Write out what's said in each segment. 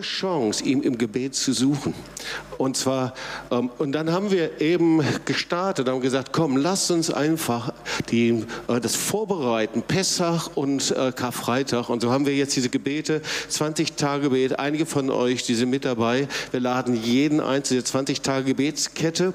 Chance, ihm im Gebet zu suchen. Und zwar, ähm, und dann haben wir eben gestartet, haben gesagt, komm, lasst uns einfach die, äh, das vorbereiten, Pessach und äh, Karfreitag. Und so haben wir jetzt diese Gebete, 20 Tage Gebet. Einige von euch, die sind mit dabei. Wir laden jeden einzelnen 20 Tage Gebetskette,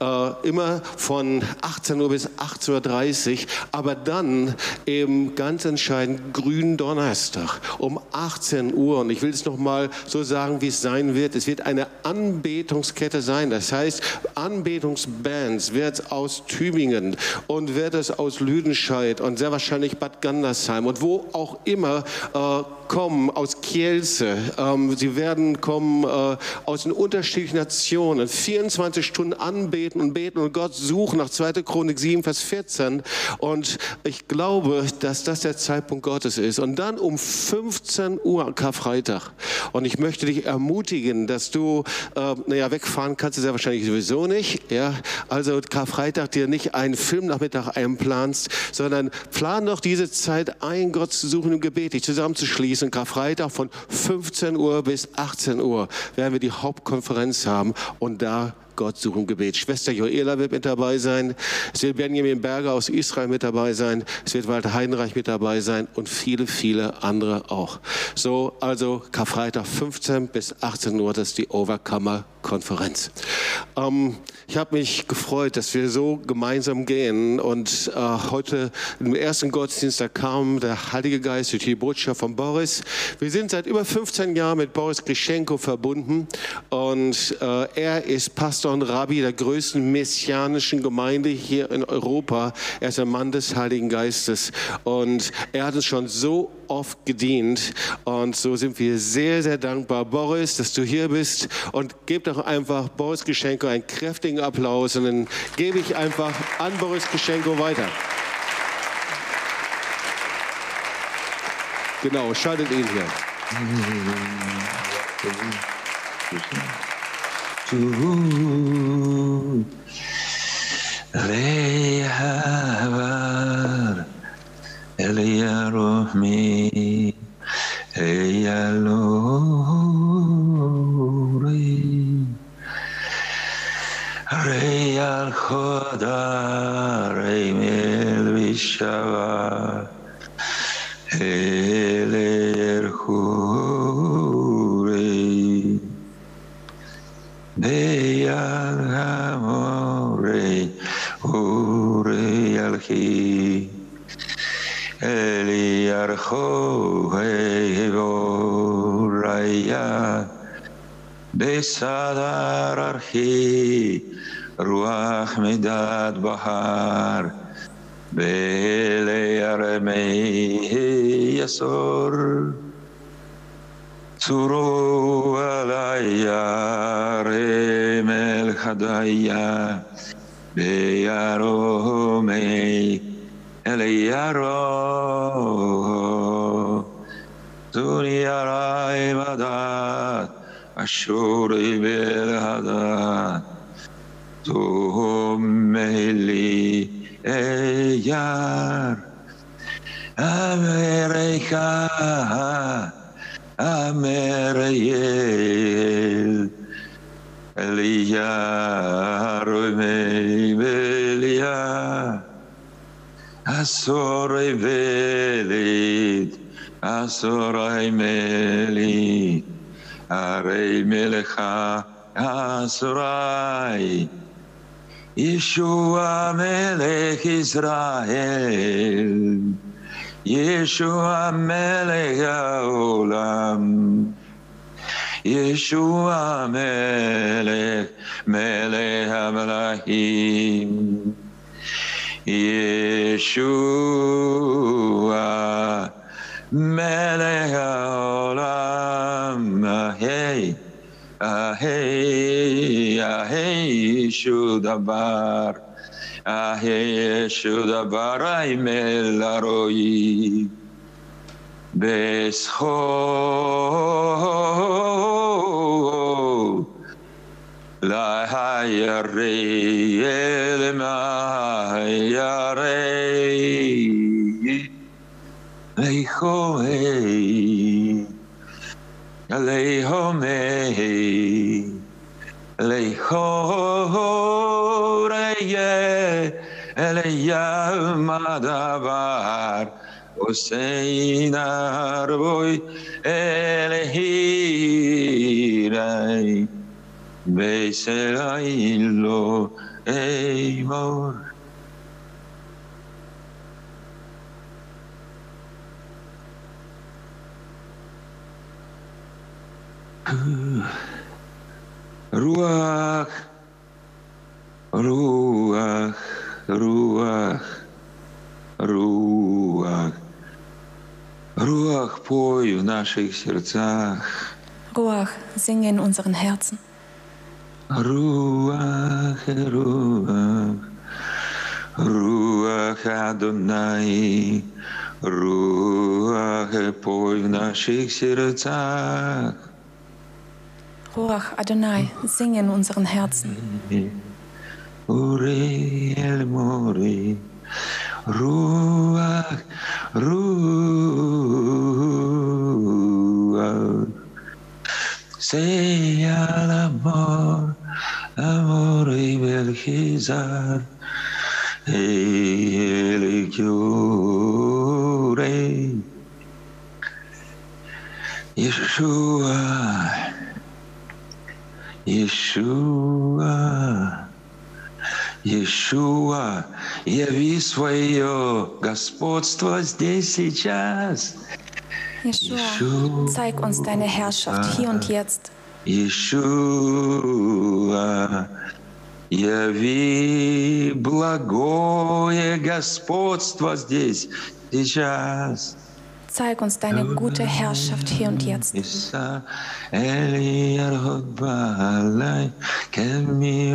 äh, immer von 18 Uhr bis 18.30 Uhr, aber dann eben ganz entscheidend grünen Donnerstag um 18 Uhr. Und ich will es nochmal so sagen, wie es sein wird. Es wird eine Anbetungskette sein. Das heißt, Anbetungsbands wird es aus Tübingen und wird es aus Lüdenscheid und sehr wahrscheinlich Bad Gandersheim und wo auch immer äh, kommen aus Kielce, ähm, sie werden kommen äh, aus den unterschiedlichen Nationen, 24 Stunden anbeten und beten und Gott suchen nach 2. Chronik 7, Vers 14. Und ich glaube, dass das der Zeitpunkt Gottes ist. Und dann um 15 Uhr Karfreitag. Und ich möchte dich ermutigen, dass du, äh, naja, wegfahren kannst du sehr wahrscheinlich sowieso nicht. Ja? Also Karfreitag dir nicht einen Filmnachmittag einplanst, sondern plan doch diese Zeit ein, Gott zu suchen im Gebet, dich zusammenzuschließen diesen Karfreitag von 15 Uhr bis 18 Uhr werden wir die Hauptkonferenz haben und da Gott suchen Gebet. Schwester Joela wird mit dabei sein. Es wird Benjamin Berger aus Israel mit dabei sein. Es wird Walter Heidenreich mit dabei sein und viele, viele andere auch. So, also Karfreitag 15 bis 18 Uhr, das ist die Overcomer Konferenz. Ähm, ich habe mich gefreut, dass wir so gemeinsam gehen und äh, heute im ersten Gottesdienst, da kam der Heilige Geist durch die Botschaft von Boris. Wir sind seit über 15 Jahren mit Boris Grischenko verbunden und äh, er ist Pastor Pastor und Rabbi der größten messianischen Gemeinde hier in Europa. Er ist ein Mann des Heiligen Geistes und er hat uns schon so oft gedient und so sind wir sehr, sehr dankbar. Boris, dass du hier bist und gib doch einfach Boris Geschenko einen kräftigen Applaus und dann gebe ich einfach an Boris Geschenko weiter. Genau, schaltet ihn hier. soon Reyhavar Eliyarohmi Eyalori Reyal Chodar Eimel Vishava אנוכי אלי ירחו הוריה בסדר ארכי רוח מדד בהר ואלי ירמי יסור. צורו עלי ירם אל חדיה Beyarome Eleyaro. Duniyaray Vadat Ashuri Belhadat Tuhumeli Eyar Amerika Amerika Elia Rume Belia Asore Velit Asore Melit Arei Melecha Asorai Yeshua Melech Israel Yeshua Melech Haolam. Yeshua Melech, Melech HaMelachim. Yeshua Melech Haolam. Hey, hey, hey, Shudabar. Aheshuda this whole Lehome, Lehore, Ye, Elea, Madabar, حسین عربوی الهیرای بیسرائیلو ای بار روح روح روح روح руах, пой в наших сердцах. Ruach, singe in unseren Herzen. Руах, руах, руах Адонай, руах, пой в наших сердцах. Ruach Adonai, singe in unseren Herzen. Uri el mori, ruach, ruach. Sea el amor, amor y belgizar, el cure. Yeshua, Yeshua, Yeshua, яви свое господство здесь сейчас. Yeshua, zeig uns deine Herrschaft hier und jetzt. Yeshua, яви благое господство здесь сейчас. Zeig uns deine gute Herrschaft hier und jetzt. Issa Eli Yarhod Baalai Kemi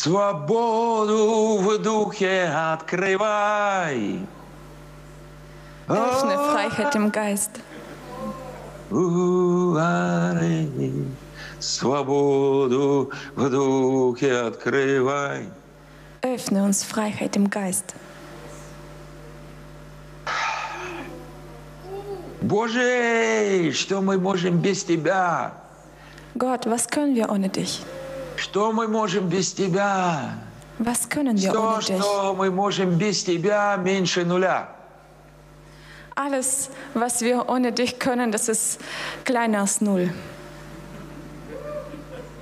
Свободу в духе открывай. Öffne Freiheit im Geist. Oh. Свободу в духе открывай. Öffne uns Freiheit im Geist. Боже, что мы можем без Тебя? Gott, was können wir ohne dich? Что мы можем без Тебя? Was können wir То, ohne dich? что мы можем без Тебя, меньше нуля. Alles, was wir ohne dich können, das ist kleiner als null.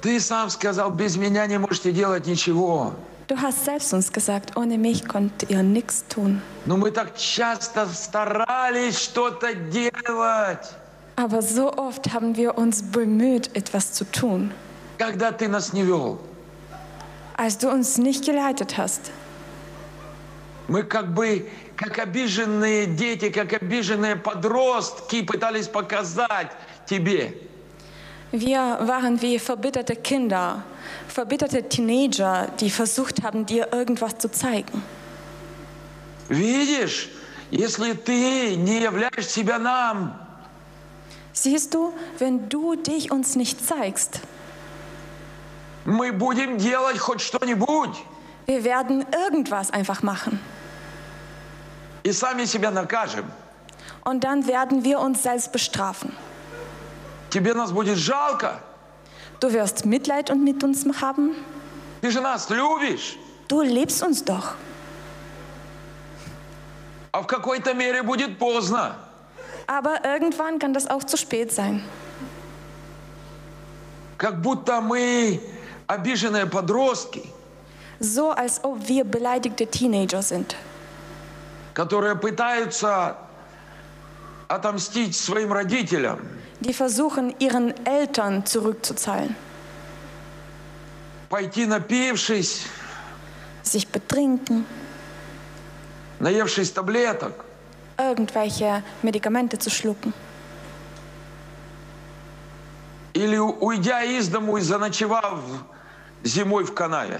Ты сам сказал, без меня не можете делать ничего. Du hast selbst uns gesagt, ohne mich könnt ihr nichts tun. Но мы так часто старались что-то делать, Aber so oft haben wir uns bemüht, etwas zu tun, когда ты нас не вел. als du uns nicht geleitet hast. Мы как бы, как обиженные дети, как обиженные подростки пытались показать тебе. Wir waren wie verbitterte Kinder, verbitterte Teenager, die versucht haben, dir irgendwas zu zeigen. Видишь, если ты не являешь себя нам, Siehst du, wenn du dich uns nicht zeigst, мы будем делать хоть что-нибудь wir werden irgendwas einfach machen. и сами себя накажем. Und dann werden wir uns selbst bestrafen. Тебе нас будет жалко. Du wirst Mitleid und mit uns haben. Ты же нас любишь. Du liebst uns doch. А в какой-то мере будет поздно. Aber irgendwann kann das auch zu spät sein. Как будто мы обиженные подростки, So als ob wir beleidigte Teenager sind, которые пытаются отомстить своим родителям, die versuchen, ihren Eltern zurückzuzahlen, пойти напившись, sich betrinken, наевшись таблеток, irgendwelche Medikamente zu schlucken или уйдя из дому и заночевав зимой в канаве.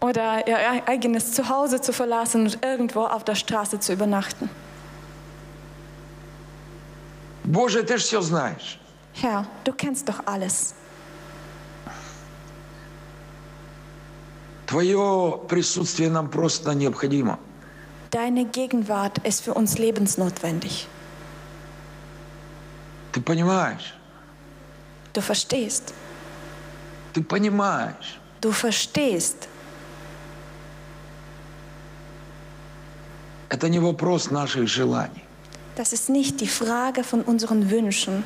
oder ihr eigenes Zuhause zu verlassen und irgendwo auf der Straße zu übernachten. Боже, ты же все знаешь. Herr, du kennst doch alles. Твое присутствие нам просто необходимо. Deine Gegenwart ist für uns lebensnotwendig. Ты понимаешь? Du verstehst. Ты понимаешь. Du verstehst. Это не вопрос наших желаний. Das ist nicht die Frage von unseren Wünschen.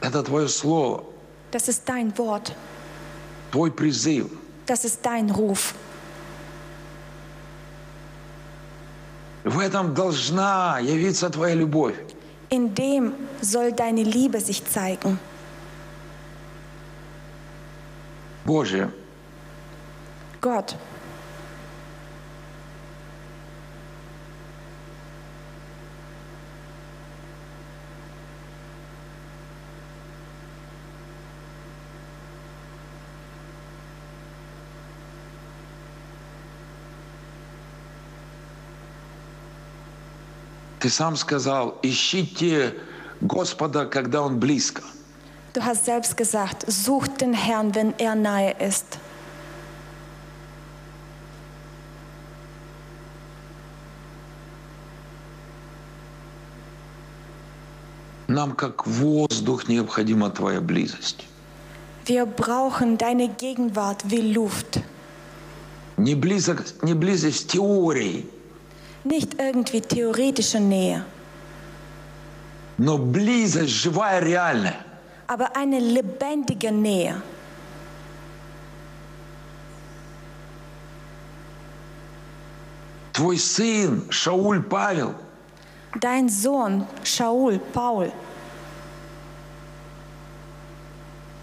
Это Твое Слово, Das ist dein Wort. Твой призыв. Das ist dein Ruf. В этом должна явиться Твоя любовь. In dem soll deine Liebe sich zeigen. Боже, Gott, Ты сам сказал, ищите Господа, когда Он близко. du hast selbst gesagt, sucht den Herrn, wenn er nahe ist. Нам как воздух необходима Твоя близость. Wir brauchen deine Gegenwart wie Luft. Не, близок, не близость теории, Nicht irgendwie theoretische Nähe, но близость живая, реальная. aber eine lebendige Nähe. Твой сын Шауль Павел, Dein Sohn Shaul, Paul,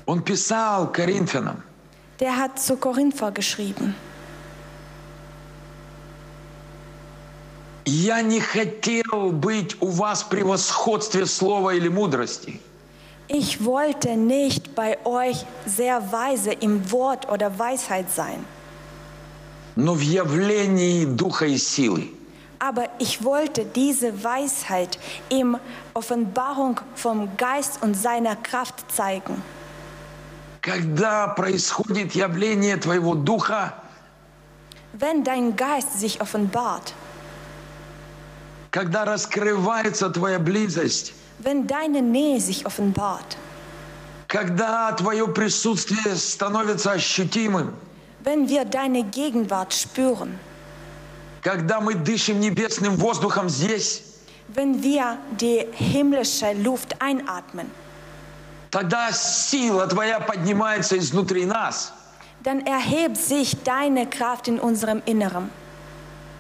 он писал Коринфянам, der hat zu Korinther geschrieben. Я не хотел быть у вас в превосходстве слова или мудрости, Ich wollte nicht bei euch sehr weise im Wort oder Weisheit sein, но в явлении духа и силы. aber ich wollte diese Weisheit im Offenbarung vom Geist und seiner Kraft zeigen. Когда происходит явление твоего духа, Wenn dein Geist sich offenbart, когда раскрывается твоя близость, wenn deine Nähe sich offenbart, когда твое присутствие становится ощутимым, wenn wir deine Gegenwart spüren, когда мы дышим небесным воздухом здесь, wenn wir die himmlische Luft einatmen, тогда сила твоя поднимается изнутри нас. dann erhebt sich deine Kraft in unserem Inneren.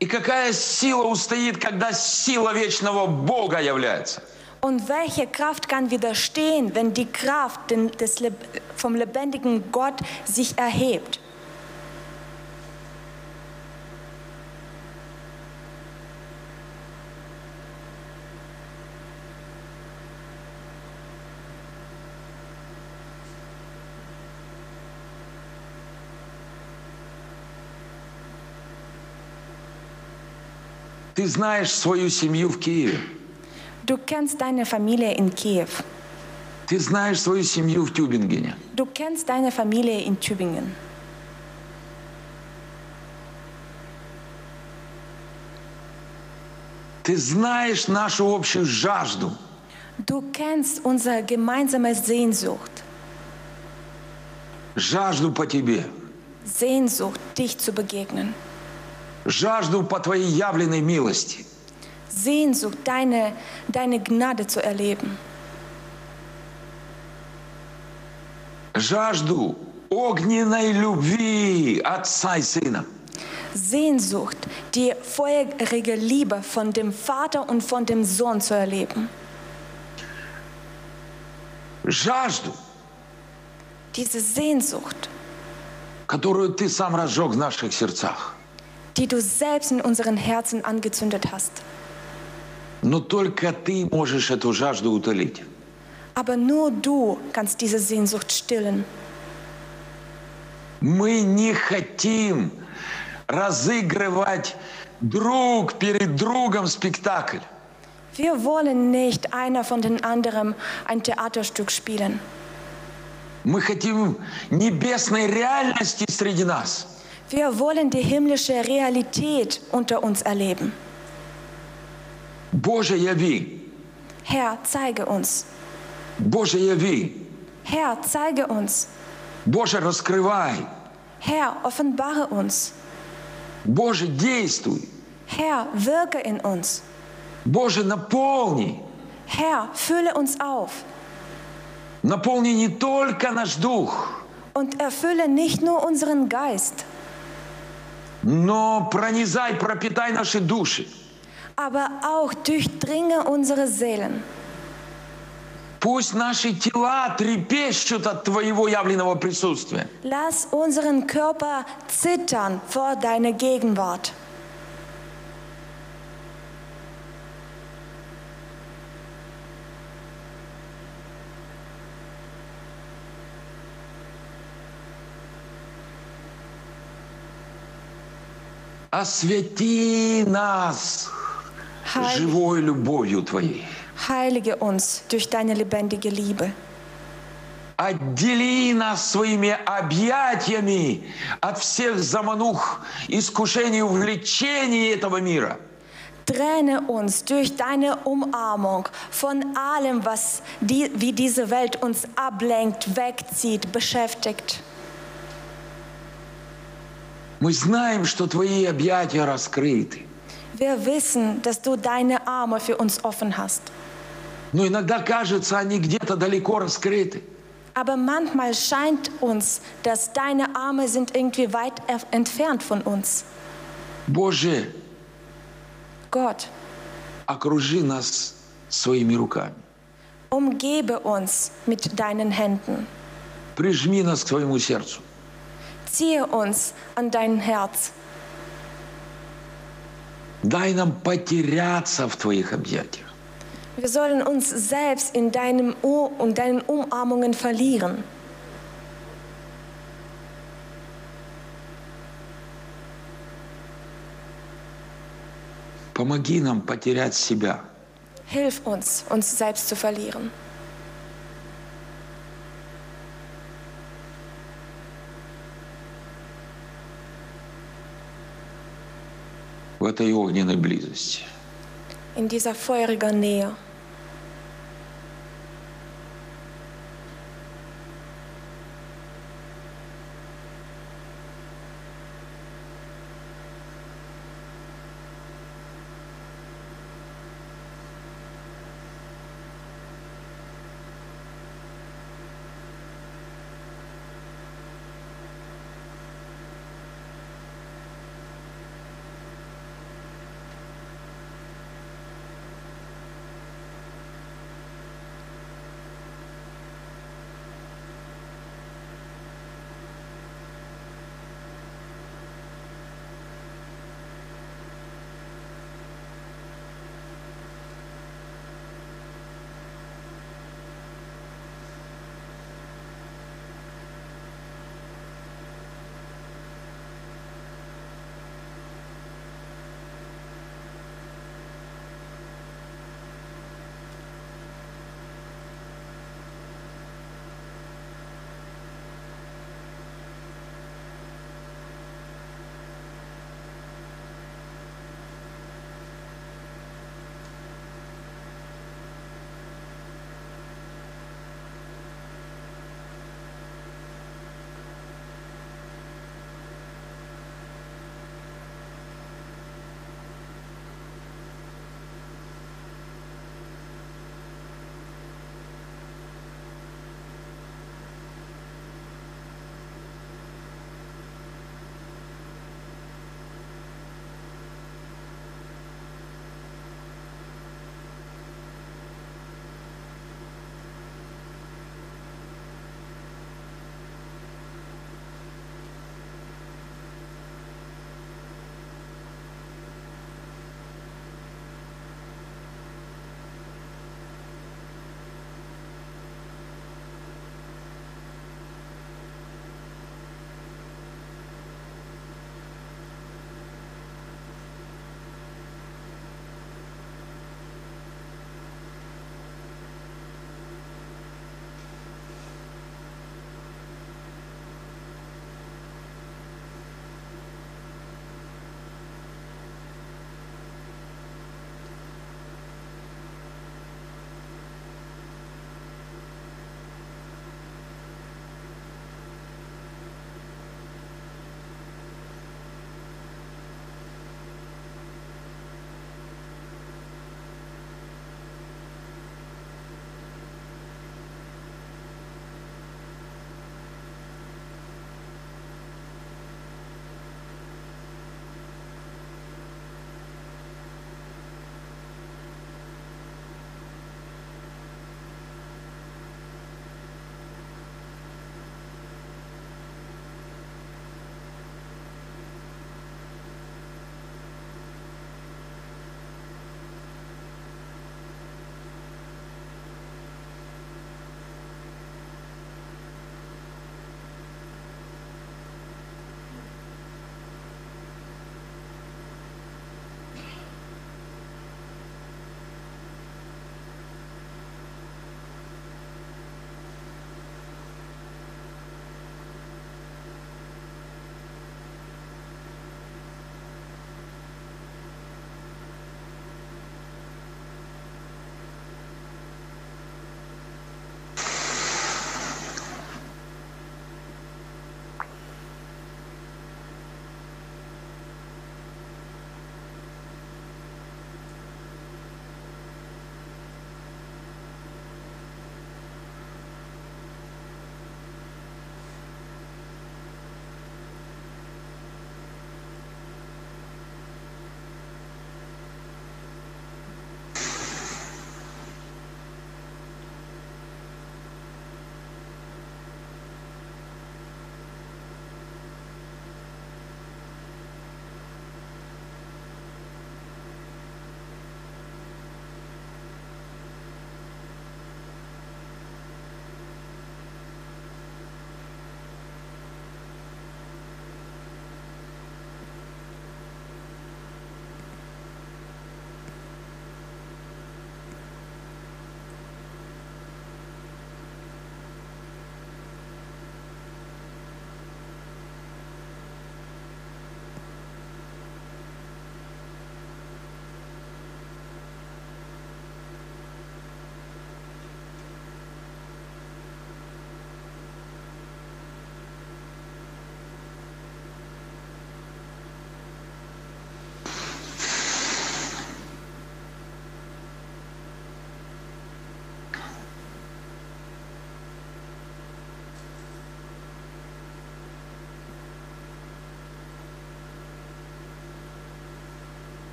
И какая сила устоит, когда сила вечного Бога является? Und welche Kraft kann widerstehen, wenn die Kraft den- des, Leb- vom lebendigen Gott sich erhebt? Ты знаешь свою семью в Киеве. Du kennst deine Familie in Kiew. Ты знаешь свою семью в Тюбингене. Du kennst deine Familie in Tübingen. Ты знаешь нашу общую жажду. Du kennst unsere gemeinsame Sehnsucht. Жажду по тебе. Sehnsucht, dich zu begegnen. Жажду по твоей явленной милости. Sehnsucht, deine, deine Gnade zu erleben. Жажду огненной любви Отца и Сына. Sehnsucht, die feurige Liebe von dem Vater und von dem Sohn zu erleben. Жажду, Diese Sehnsucht, которую Ты сам разжег в наших сердцах. die du selbst in unseren Herzen angezündet hast. Но только Ты можешь эту жажду утолить. Aber nur du kannst diese Sehnsucht stillen. Мы не хотим разыгрывать друг перед другом спектакль. Wir wollen nicht einer von den anderen ein Theaterstück spielen. Мы хотим небесной реальности среди нас. Wir wollen die himmlische Realität unter uns erleben. Боже, яви! Herr, zeige uns. Боже, яви! Herr, zeige uns. Боже, раскрывай! Herr, offenbare uns. Боже, действуй! Herr, wirke in uns. Боже, наполни! Herr, fülle uns auf Наполни не только наш дух, und erfülle nicht nur unseren Geist, но пронизай, пропитай наши души. aber auch durchdringe unsere Seelen. Пусть наши тела трепещут от Твоего явленного присутствия. Lass unseren Körper zittern vor deiner Gegenwart. Освети нас Heil, живой любовью Твоей. heilige uns durch deine lebendige Liebe. Отдели нас своими объятиями от всех заманух, искушений, увлечений этого мира. Trenne uns durch deine Umarmung von allem, was die, wie diese Welt uns ablenkt, wegzieht, beschäftigt. Мы знаем, что Твои объятия раскрыты. Wir wissen, dass du deine Arme für uns offen hast. Но иногда кажется, они где-то далеко раскрыты. Aber manchmal scheint uns, dass deine Arme sind irgendwie weit er- entfernt von uns. Боже, Gott, окружи нас своими руками. umgebe uns mit deinen Händen. Прижми нас к Твоему сердцу. Ziehe uns an dein Herz. Дай нам потеряться в Твоих объятиях. Wir sollen uns selbst in deinem U und deinen Umarmungen verlieren. Помоги нам потерять себя. Hilf uns, uns selbst zu verlieren. В этой огненной близости. In dieser feurigen Nähe.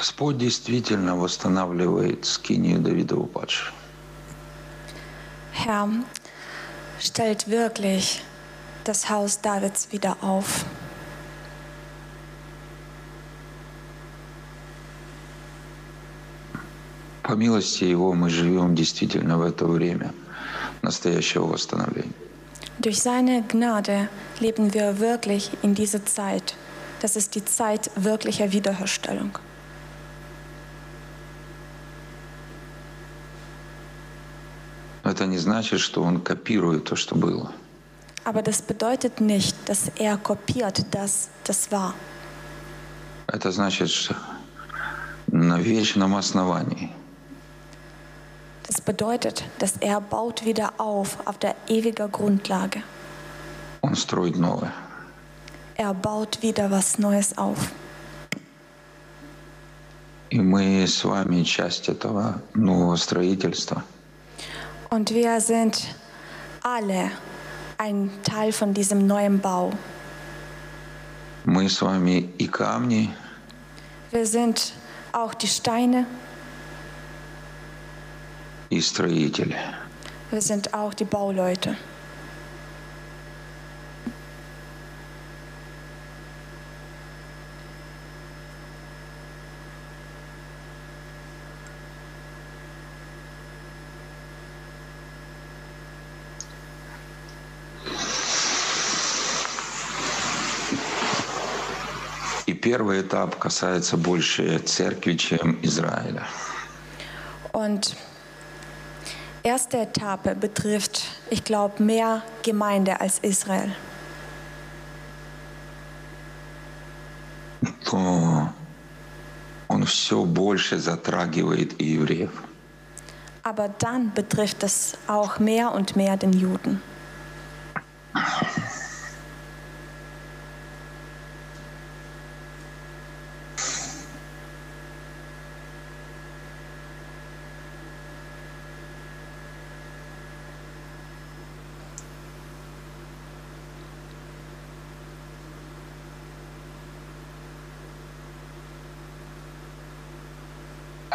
Господь действительно восстанавливает скинию Давида упадшего. Herr stellt wirklich das Haus Davids wieder auf. По милости Его мы живем действительно в это время настоящего восстановления. Durch seine Gnade leben wir wirklich in dieser Zeit. Das ist die Zeit wirklicher Wiederherstellung. Это не значит, что Он копирует то, что было. Aber das bedeutet nicht, dass er kopiert das, das war. Это значит, что на вечном основании Das bedeutet, dass er baut wieder auf auf der ewigen Grundlage. Он строит новое. Er baut wieder was Neues auf. И мы с вами часть этого нового строительства. Und wir sind alle ein Teil von diesem neuen Bau. Мы с вами и камни, Wir sind auch die Steine, и строители. wir sind auch die Bauleute. первый этап касается больше церкви, чем Израиля. Und erste Etappe betrifft, ich glaube, mehr Gemeinde als Israel. То он все больше затрагивает и евреев. Aber dann betrifft es auch mehr und mehr den Juden.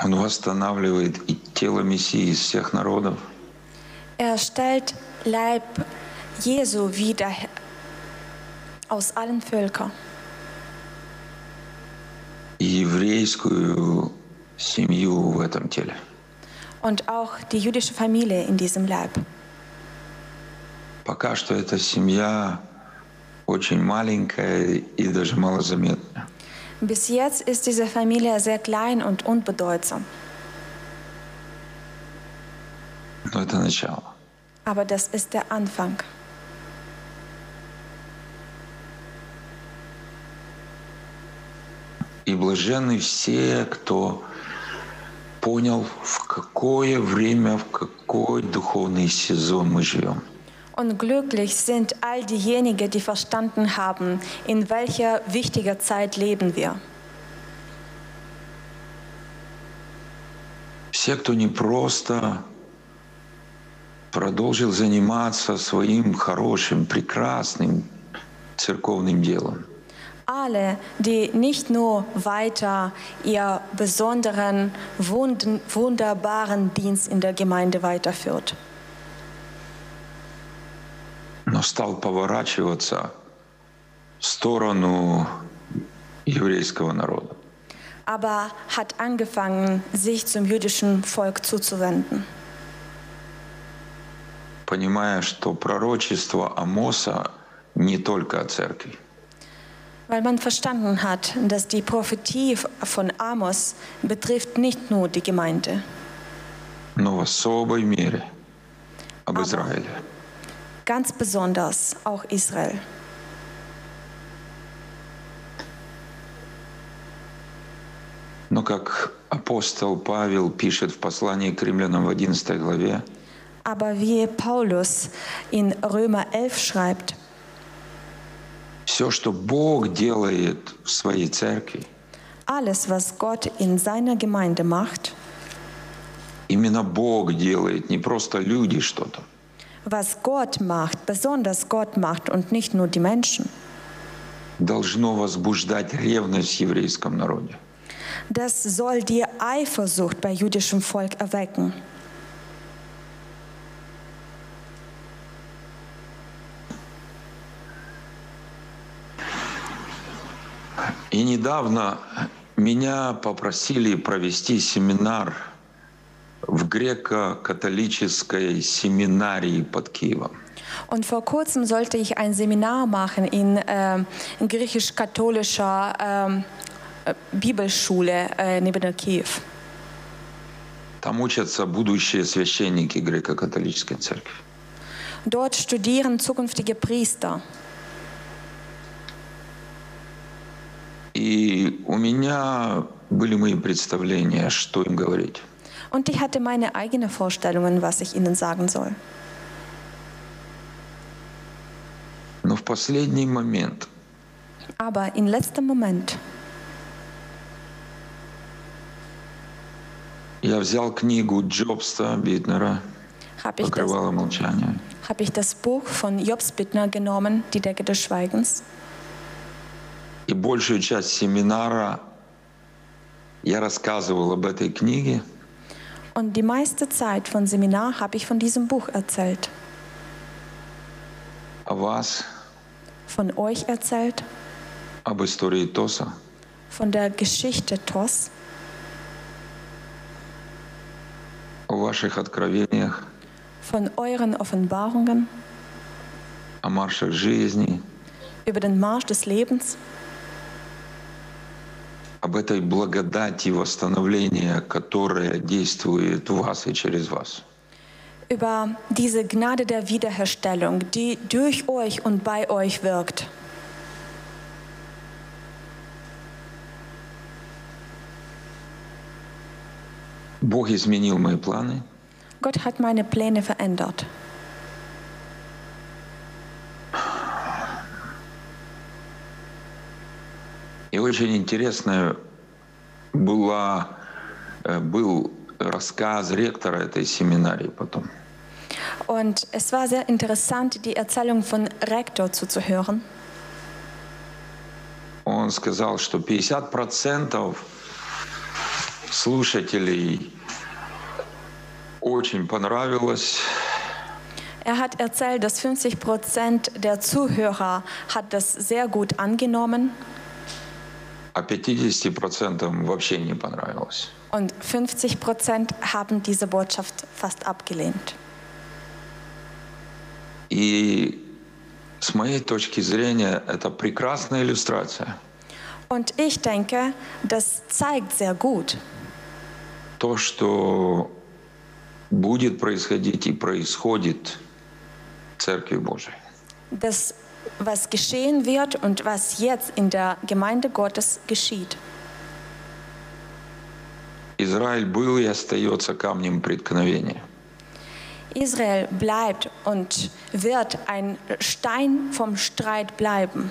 Он восстанавливает и тело Мессии из всех народов, Er stellt Leib Jesu wieder aus allen Völkern и еврейскую семью в этом теле. und auch die jüdische Familie in diesem Leib. Пока что эта семья очень маленькая и даже малозаметная. Bis jetzt ist diese Familie sehr klein und unbedeutsam. Но это начало. Aber das ist der Anfang. И блаженны все, кто понял, в какое время, в какой духовный сезон мы живем. Und glücklich sind all diejenigen, die verstanden haben, in welcher wichtiger Zeit leben wir. Все, кто не просто продолжил заниматься своим хорошим, прекрасным церковным делом, Alle, die nicht nur weiter ihr besonderen, wund- wunderbaren Dienst in der Gemeinde weiterführt, но стал поворачиваться в сторону еврейского народа. aber hat angefangen, sich zum jüdischen Volk zuzuwenden. понимая, что пророчество Амоса не только о церкви. Weil man verstanden hat, dass die Prophetie von Amos betrifft nicht nur die Gemeinde, но в особой мере об Израиле. ganz besonders auch Israel. Но как апостол Павел пишет в послании к римлянам в 11 главе, Aber wie Paulus in Römer 11 schreibt, все, что Бог делает в своей церкви, alles, was Gott in seiner Gemeinde macht, именно Бог делает, не просто люди что-то. Was Gott macht, besonders Gott macht und nicht nur die Menschen, должно возбуждать ревность в еврейском народе. Das soll die Eifersucht bei jüdischem Volk erwecken. И недавно меня попросили провести семинар в греко-католической семинарии под Киевом. Und vor kurzem sollte ich ein Seminar machen in, ähm, in griechisch-katholischer ähm, äh, Bibelschule äh, neben Kiew. Там учатся будущие священники греко-католической церкви. Dort studieren zukünftige Priester. И у меня были мои представления, что им говорить. Und ich hatte meine eigenen Vorstellungen, was ich ihnen sagen soll. Но в последний момент Aber in letztem Moment я взял книгу Джобста Битнера habe ich, das- «Покрывало молчания». habe ich das Buch von Jobs Bittner genommen, Die Decke des Schweigens. И большую часть семинара я рассказывал об этой книге, Und die meiste Zeit von Seminar habe ich von diesem Buch erzählt. о вас, Von euch erzählt, об истории Тоса, von der Geschichte Tos, о ваших откровениях, von euren Offenbarungen о маршах жизни, über den Marsch des Lebens, Об этой благодати восстановления, которая действует в вас и через вас. über diese Gnade der Wiederherstellung, die durch euch und bei euch wirkt. Бог изменил мои планы, Gott hat meine Pläne verändert. И очень интересная была, э, был рассказ ректора этой семинарии потом. Und es war sehr interessant, die Erzählung von Rektor zuzuhören. Он сказал, что 50% слушателей очень понравилось, Er hat erzählt, dass 50 Prozent der Zuhörer hat das sehr gut angenommen А 50% вообще не понравилось. und 50 Prozent haben diese Botschaft fast abgelehnt. И с моей точки зрения это прекрасная иллюстрация. Und ich denke, das zeigt sehr gut, То, что будет происходить и происходит в Церкви Божией. dass was geschehen wird und was jetzt in der Gemeinde Gottes geschieht. Израиль был и остается камнем преткновения. Israel bleibt und wird ein Stein vom Streit bleiben.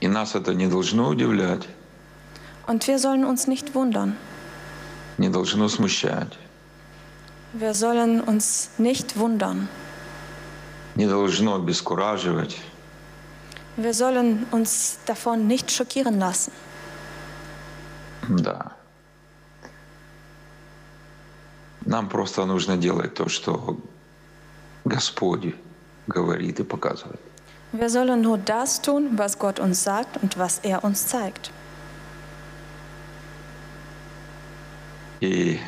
И нас это не должно удивлять, Und wir sollen uns nicht wundern. не должно смущать, Wir sollen uns nicht wundern. Не должно обескураживать. Wir sollen uns davon nicht schockieren lassen. Да. Нам просто нужно делать то, что Господь говорит и показывает. Wir sollen nur das tun, was Gott uns sagt und was er uns zeigt. И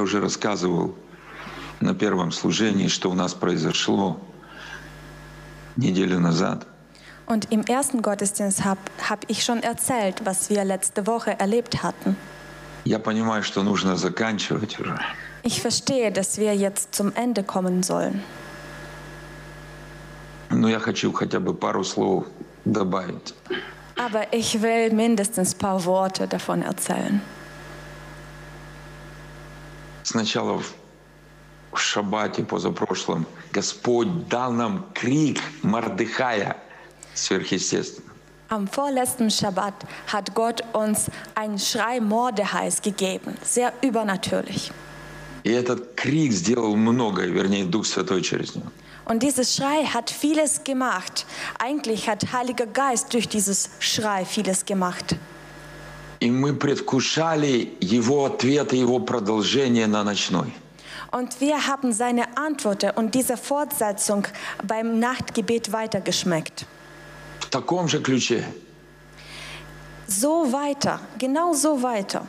я уже рассказывал на первом служении, что у нас произошло неделю назад. Und im ersten Gottesdienst habe hab ich schon erzählt, was wir letzte Woche erlebt hatten. Я понимаю, что нужно заканчивать уже. Ich verstehe, dass wir jetzt zum Ende kommen sollen. Но я хочу хотя бы пару слов добавить. Aber ich will mindestens ein paar Worte davon erzählen. Сначала в в шаббате позапрошлом Господь дал нам крик Мардыхая сверхъестественно. Am vorletzten Schabbat hat Gott uns einen Schrei Mordehais gegeben, sehr übernatürlich. И этот крик сделал многое, вернее, Дух Святой через него. Und dieses Schrei hat vieles gemacht. Eigentlich hat Heiliger Geist durch dieses Schrei vieles gemacht. И мы предвкушали его ответ и его продолжение на ночной. Und wir haben seine Antworten und diese Fortsetzung beim Nachtgebet weitergeschmeckt. В таком же ключе. So weiter, genau so weiter.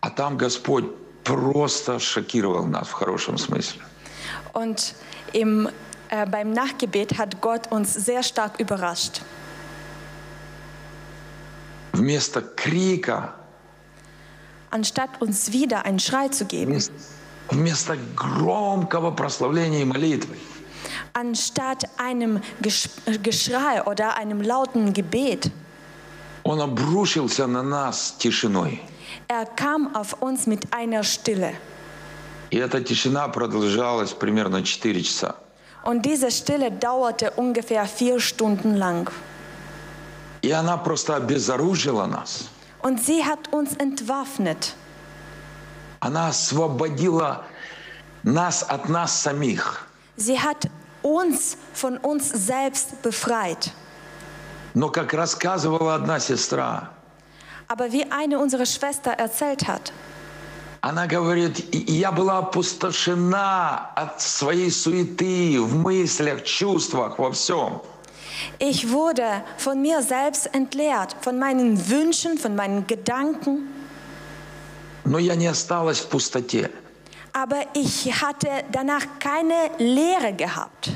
А там Господь просто шокировал нас в хорошем смысле. Und im, äh, beim Nachtgebet hat Gott uns sehr stark überrascht. Вместо крика, Anstatt uns wieder einen Schrei zu geben, вместо, вместо громкого прославления и молитвы, anstatt einem Gesch Geschrei oder einem lauten Gebet, Он обрушился на нас тишиной. er kam auf uns mit einer Stille. И эта тишина продолжалась примерно 4 часа. Und diese Stille dauerte ungefähr vier Stunden lang. И она просто обезоружила нас. Und sie hat uns entwaffnet. Она освободила нас от нас самих. Sie hat uns von uns selbst befreit. Но, как рассказывала одна сестра, Aber wie eine unserer Schwester erzählt hat, она говорит, «И- и я была опустошена от своей суеты в мыслях, чувствах, во всем. ich wurde von mir selbst entleert, von meinen Wünschen, von meinen Gedanken, Но я не осталась в пустоте. aber ich hatte danach keine Leere gehabt.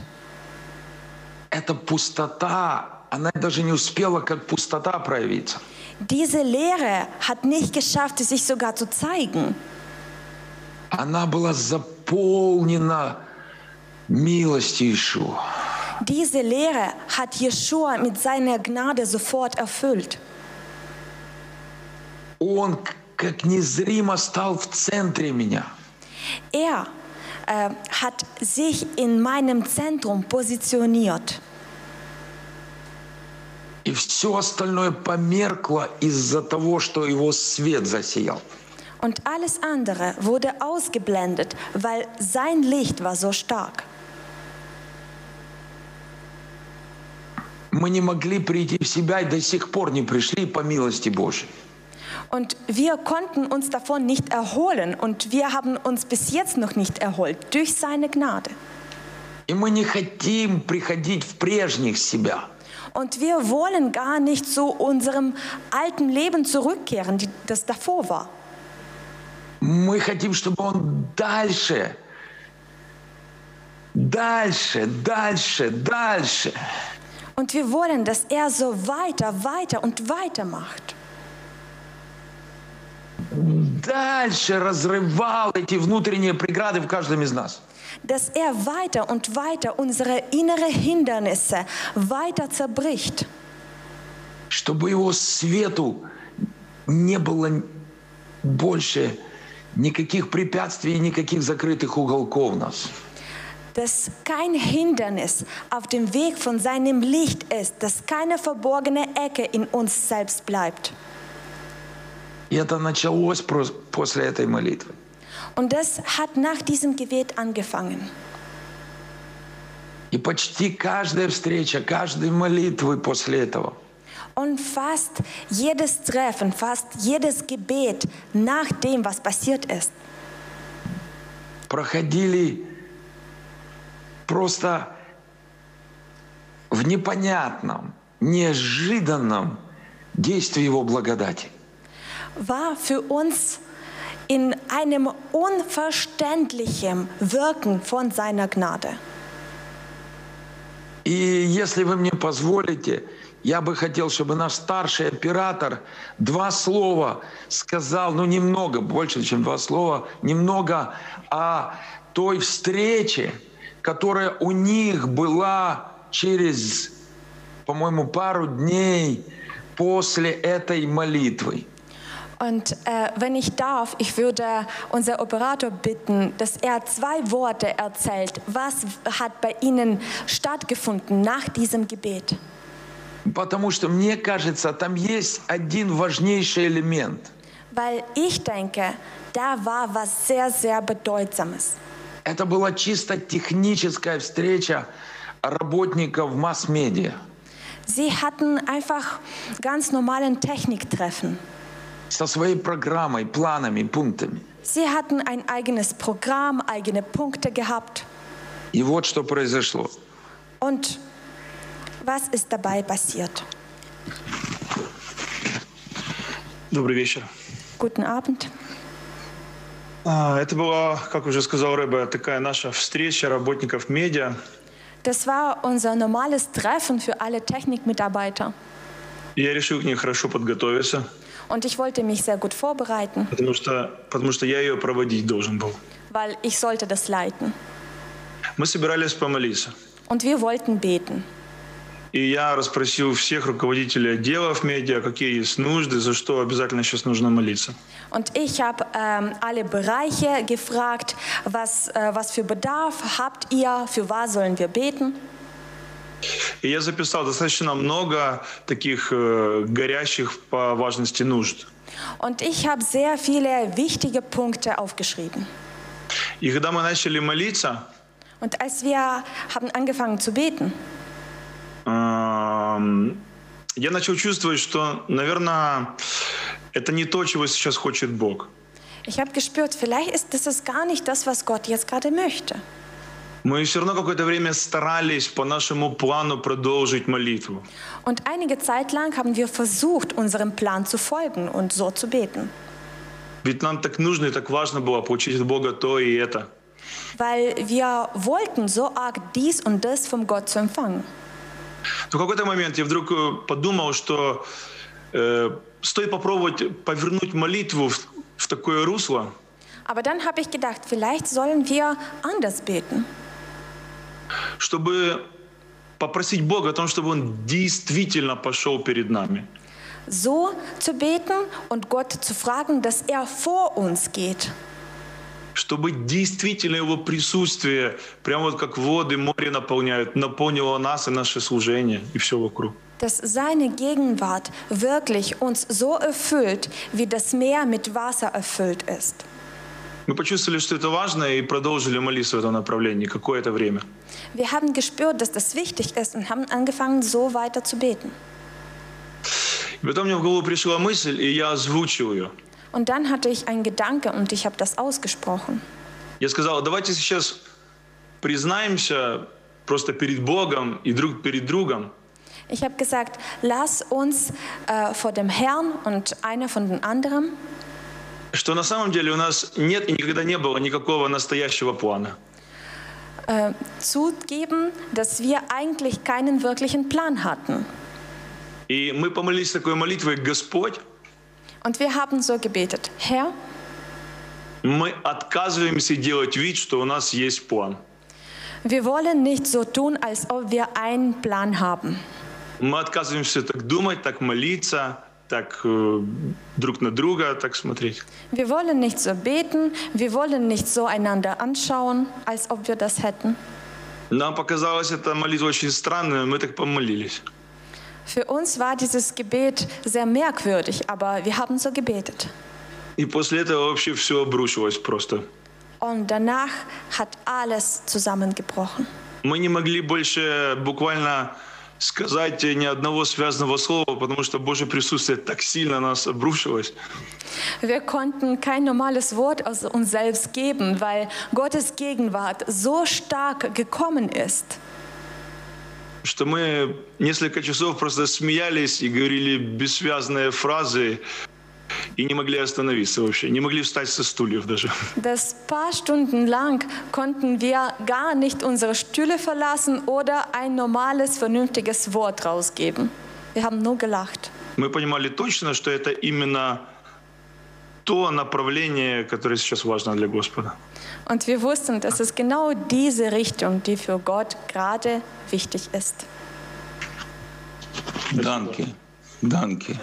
Эта пустота, она даже не успела как пустота проявиться. Diese Leere hat nicht geschafft, es sich sogar zu zeigen. Она была заполнена милостью Ишуа. Diese Leere hat Jeshua mit seiner Gnade sofort erfüllt. Он к- как незримо стал в центре меня. Er äh, hat sich in meinem Zentrum positioniert. И все остальное померкло из-за того, что его свет засиял. Und alles andere wurde ausgeblendet, weil sein Licht war so stark. Мы не могли прийти в себя и до сих пор не пришли по милости Божьей. Und wir konnten uns davon nicht erholen und wir haben uns bis jetzt noch nicht erholt durch seine Gnade. И мы не хотим приходить в прежних себя. Und wir wollen gar nicht zu unserem alten Leben zurückkehren, das davor war. Мы хотим, чтобы Он дальше, дальше, дальше, дальше Und wir wollen, dass er so weiter, weiter und weiter macht. дальше разрывал эти внутренние преграды в каждом из нас. Dass er weiter und weiter unsere innere Hindernisse weiter zerbricht. Чтобы Его свету не было больше никаких препятствий никаких закрытых уголков нас. Dass kein Hindernis auf dem Weg von seinem Licht ist, dass keine verborgene Ecke in uns selbst bleibt. И это началось прос- после этой молитвы. Und das hat nach diesem Gebet angefangen. И почти каждая встреча, каждой молитвы после этого Und fast jedes Treffen, fast jedes Gebet nach dem, was passiert ist, проходили просто в непонятном, неожиданном действии Его благодати. war für uns in einem unverständlichen Wirken von seiner Gnade. И если вы мне позволите, я бы хотел, чтобы наш старший оператор два слова сказал, ну немного, больше, чем два слова, немного о той встрече, которая у них была через, по-моему, пару дней после этой молитвы. Und äh, wenn ich darf, ich würde unser Operator bitten, dass er zwei Worte erzählt. Was hat bei Ihnen stattgefunden nach diesem Gebet? Потому что, мне кажется, там есть один важнейший элемент. Weil ich denke, da war was sehr, sehr Bedeutsames. Это была чисто техническая встреча работников масс-медиа Sie hatten einfach ganz normalen Techniktreffen. со своей программой, планами, пунктами. Sie hatten ein eigenes Programm, eigene Punkte gehabt. И вот что произошло. Und was ist dabei passiert? Добрый вечер. Guten Abend. А, Это была, как уже сказал Рэбе, такая наша встреча работников медиа. Das war unser normales Treffen für alle Technikmitarbeiter. Я решил к ней хорошо подготовиться, Und ich wollte mich sehr gut vorbereiten, потому что, потому что я ее проводить должен был. weil ich sollte das leiten. Мы собирались помолиться. Und wir wollten beten. И я расспросил всех руководителей отделов медиа, какие есть нужды, за что обязательно сейчас нужно молиться. Und ich habe ähm, alle Bereiche gefragt, was, äh, was für Bedarf habt ihr, für was sollen wir beten. И я записал достаточно много таких э, горящих по важности нужд. Und ich habe sehr viele wichtige Punkte aufgeschrieben. И когда мы начали молиться, Und als wir haben angefangen zu beten, я начал чувствовать, что, наверное, это не то, чего сейчас хочет Бог. ich habe gespürt, vielleicht ist das ist gar nicht das, was Gott jetzt gerade möchte. Мы все равно какое-то время старались по нашему плану продолжить молитву. Und einige Zeit lang haben wir versucht, unserem Plan zu folgen und so zu beten. Ведь нам так нужно и так важно было получить от Бога то и это. Weil wir wollten so arg dies und das vom Gott zu empfangen. Но в какой-то момент я вдруг э, подумал, что э, стоит попробовать повернуть молитву в, в такое русло, Aber dann habe ich gedacht, vielleicht sollen wir anders beten. чтобы попросить Бога о том, чтобы Он действительно пошел перед нами. So zu beten und Gott zu fragen, dass er vor uns geht. Чтобы действительно Его присутствие, прямо вот как воды море наполняют, наполнило нас и наше служение, и все вокруг. Dass seine Gegenwart wirklich uns so erfüllt, wie das Meer mit Wasser erfüllt ist. Мы почувствовали, что это важно, и продолжили молиться в этом направлении какое-то время. Wir haben gespürt, dass das wichtig ist und haben angefangen, so weiter zu beten. И потом мне в голову пришла мысль, и я озвучил ее. Und dann hatte ich einen Gedanke und ich habe das ausgesprochen. Я сказал, давайте сейчас признаемся просто перед Богом и друг перед другом, Ich habe gesagt, lass uns äh, vor dem Herrn und einer von den anderen, что на самом деле у нас нет и никогда не было никакого настоящего плана. äh, zugeben, dass wir eigentlich keinen wirklichen Plan hatten. И мы помолились такой молитвой, Господь, Und wir haben so gebetet, Herr, мы отказываемся делать вид, что у нас есть план. wir wollen nicht so tun, als ob wir einen Plan haben. Мы отказываемся так думать, так молиться, так э, друг на друга так смотреть. Wir wollen nicht so beten, wir wollen nicht so einander anschauen, als ob wir das hätten. Нам показалось эта молитва очень странной, мы так помолились. Für uns war dieses Gebet sehr merkwürdig, aber wir haben so gebetet. И после этого вообще все обрушилось просто. Und danach hat alles zusammengebrochen. Мы не могли больше буквально сказать ни одного связанного слова, потому что Божье присутствие так сильно на нас обрушилось. Wir konnten kein normales Wort aus uns selbst geben, weil Gottes Gegenwart so stark gekommen ist, Что мы несколько часов просто смеялись и говорили бессвязные фразы и не могли остановиться вообще, не могли встать со стульев даже. dass paar Stunden lang konnten wir gar nicht unsere Stühle verlassen oder ein normales, vernünftiges Wort rausgeben. Wir haben nur gelacht. Мы понимали точно, что это именно то направление, которое сейчас важно для Господа. Und wir wussten, dass es genau diese Richtung, die für Gott gerade wichtig ist. Данки. Данки.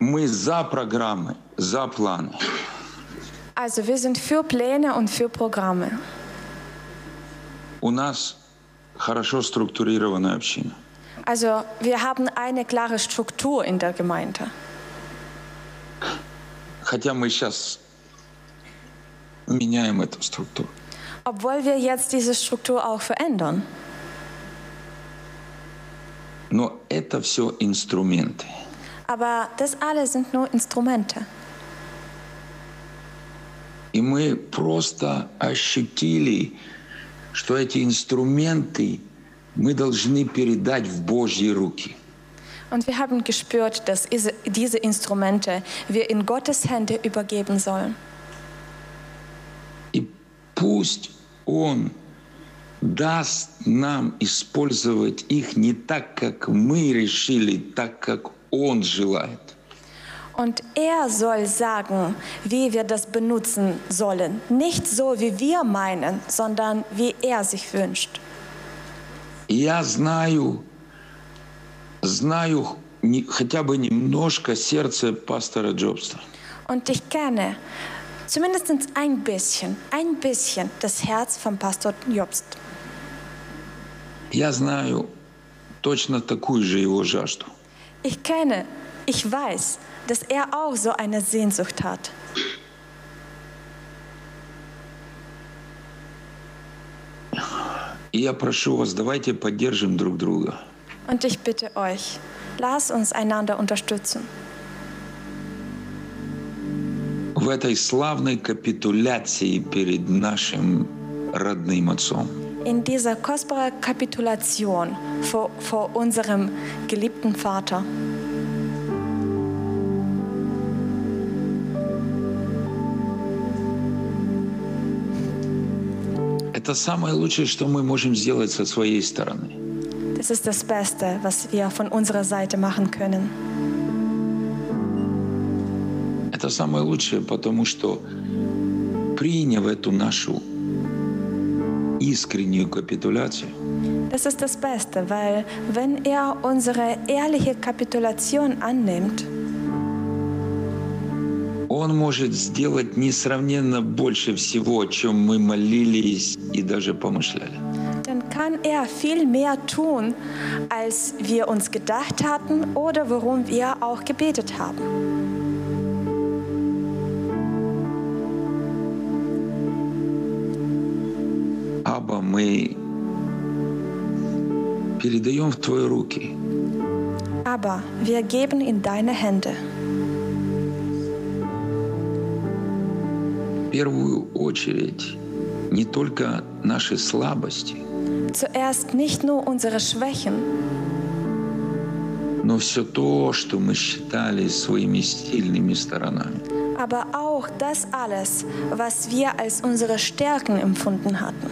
Мы за программы, за планы. Also wir sind für Pläne und für Programme. У нас хорошо структурированная община. Also wir haben eine klare Struktur in der Gemeinde. Хотя мы сейчас меняем эту структуру. Obwohl wir jetzt diese Struktur auch verändern. Но это все инструменты. Aber das alles sind nur Instrumente. И мы просто ощутили, что эти инструменты мы должны передать в Божьи руки. Und wir haben gespürt, dass diese Instrumente wir in Gottes Hände übergeben sollen. И пусть Он даст нам использовать их не так, как мы решили, так, как Он желает. Und er soll sagen, wie wir das benutzen sollen. Nicht so, wie wir meinen, sondern wie er sich wünscht. И я знаю, знаю не- хотя бы немножко сердце пастора Джобста. Und ich kenne zumindest ein bisschen, ein bisschen das Herz von Pastor Jobst. Я знаю точно такую же его жажду. Ich kenne, ich weiß, dass er auch so eine Sehnsucht hat. И я прошу вас, давайте поддержим друг друга. Und ich bitte euch, lasst uns einander unterstützen. в этой славной капитуляции перед нашим родным отцом. In dieser kostbaren Kapitulation vor, vor unserem geliebten Vater. Это самое лучшее, что мы можем сделать со своей стороны. Das ist das Beste, was wir von unserer Seite machen können. Это самое лучшее, потому что приняв эту нашу искреннюю капитуляцию, Das ist das Beste, weil wenn er unsere ehrliche Kapitulation annimmt, Он может сделать несравненно больше всего, о чем мы молились и даже помышляли. dann kann er viel mehr tun, als wir uns gedacht hatten oder worum wir auch gebetet haben. Аба, мы передаем в Твои руки Aber wir geben in deine Hände. Первую очередь не только наши слабости, Zuerst nicht nur unsere Schwächen, но все то, что мы считали своими сильными сторонами. aber auch das alles, was wir als unsere Stärken empfunden hatten.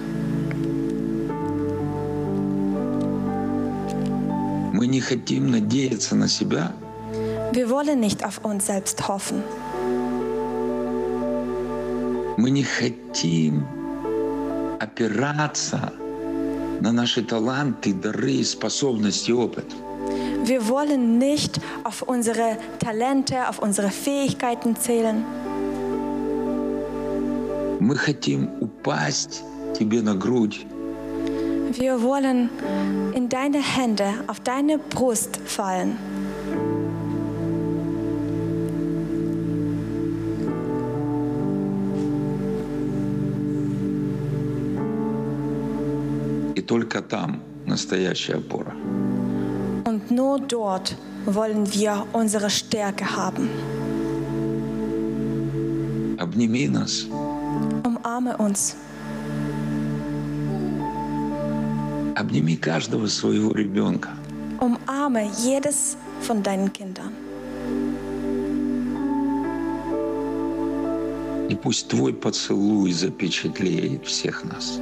Мы не хотим надеяться на себя, Wir wollen nicht auf uns selbst hoffen. Мы не хотим опираться на наши таланты, дары, способности, опыт. Wir wollen nicht auf unsere Talente, auf unsere Fähigkeiten zählen. Мы хотим упасть тебе на грудь Wir wollen in deine Hände, auf deine Brust fallen. Только там настоящая опора. Und nur dort wollen wir unsere Stärke haben. Обними нас, Umarme uns. обними каждого своего ребенка. Umarme jedes von deinen Kindern. И пусть Твой поцелуй запечатлеет всех нас.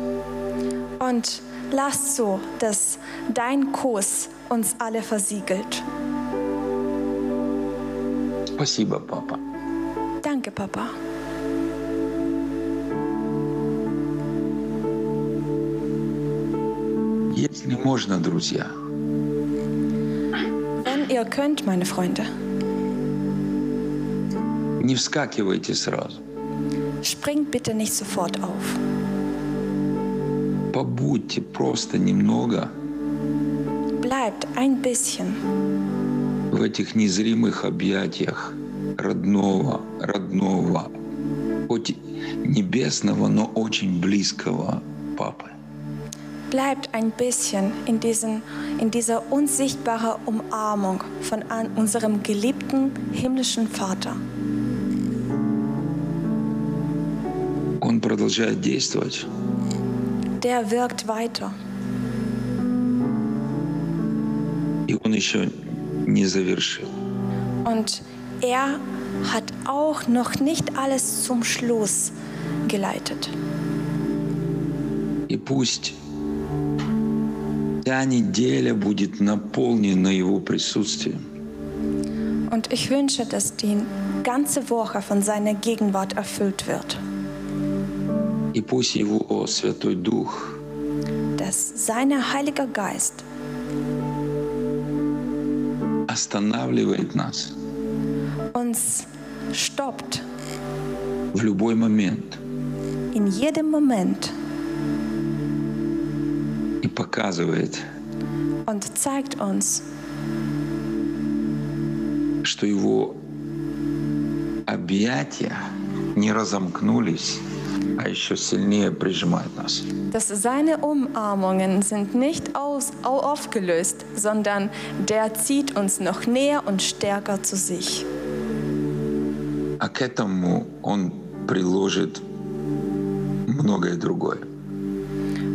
Und lass so, dass dein Kuss uns alle versiegelt. Спасибо, папа. Danke, Papa. Если можно, друзья, Wenn ihr könnt, meine Freunde, не вскакивайте сразу. springt bitte nicht sofort auf. Побудьте просто немного Bleibt ein bisschen в этих незримых объятиях родного, родного, хоть небесного, но очень близкого Папы. Bleibt ein bisschen in, diesen, in dieser unsichtbaren Umarmung von an unserem geliebten himmlischen Vater. Он продолжает действовать. Der wirkt weiter И он еще не завершил. und er hat auch noch nicht alles zum Schluss geleitet. И пусть вся неделя будет наполнена Его присутствием. Und ich wünsche, dass die ganze Woche von seiner Gegenwart erfüllt wird. И пусть Его Святой Дух. Dass sein Heiliger Geist останавливает нас uns stoppt в любой момент. in jedem Moment и показывает, und zeigt uns, что Его объятия не разомкнулись, dass seine Umarmungen sind nicht aus, au- aufgelöst, sondern der zieht uns noch näher und stärker zu sich. А к этому Он приложит многое другое.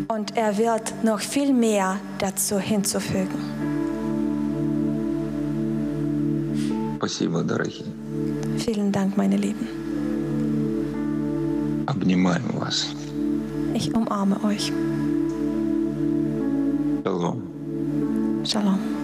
Und er wird noch viel mehr dazu hinzufügen. Спасибо, дорогие. Vielen Dank, meine Lieben. Обнимаем вас. Ich umarme euch. Шалом. Shalom.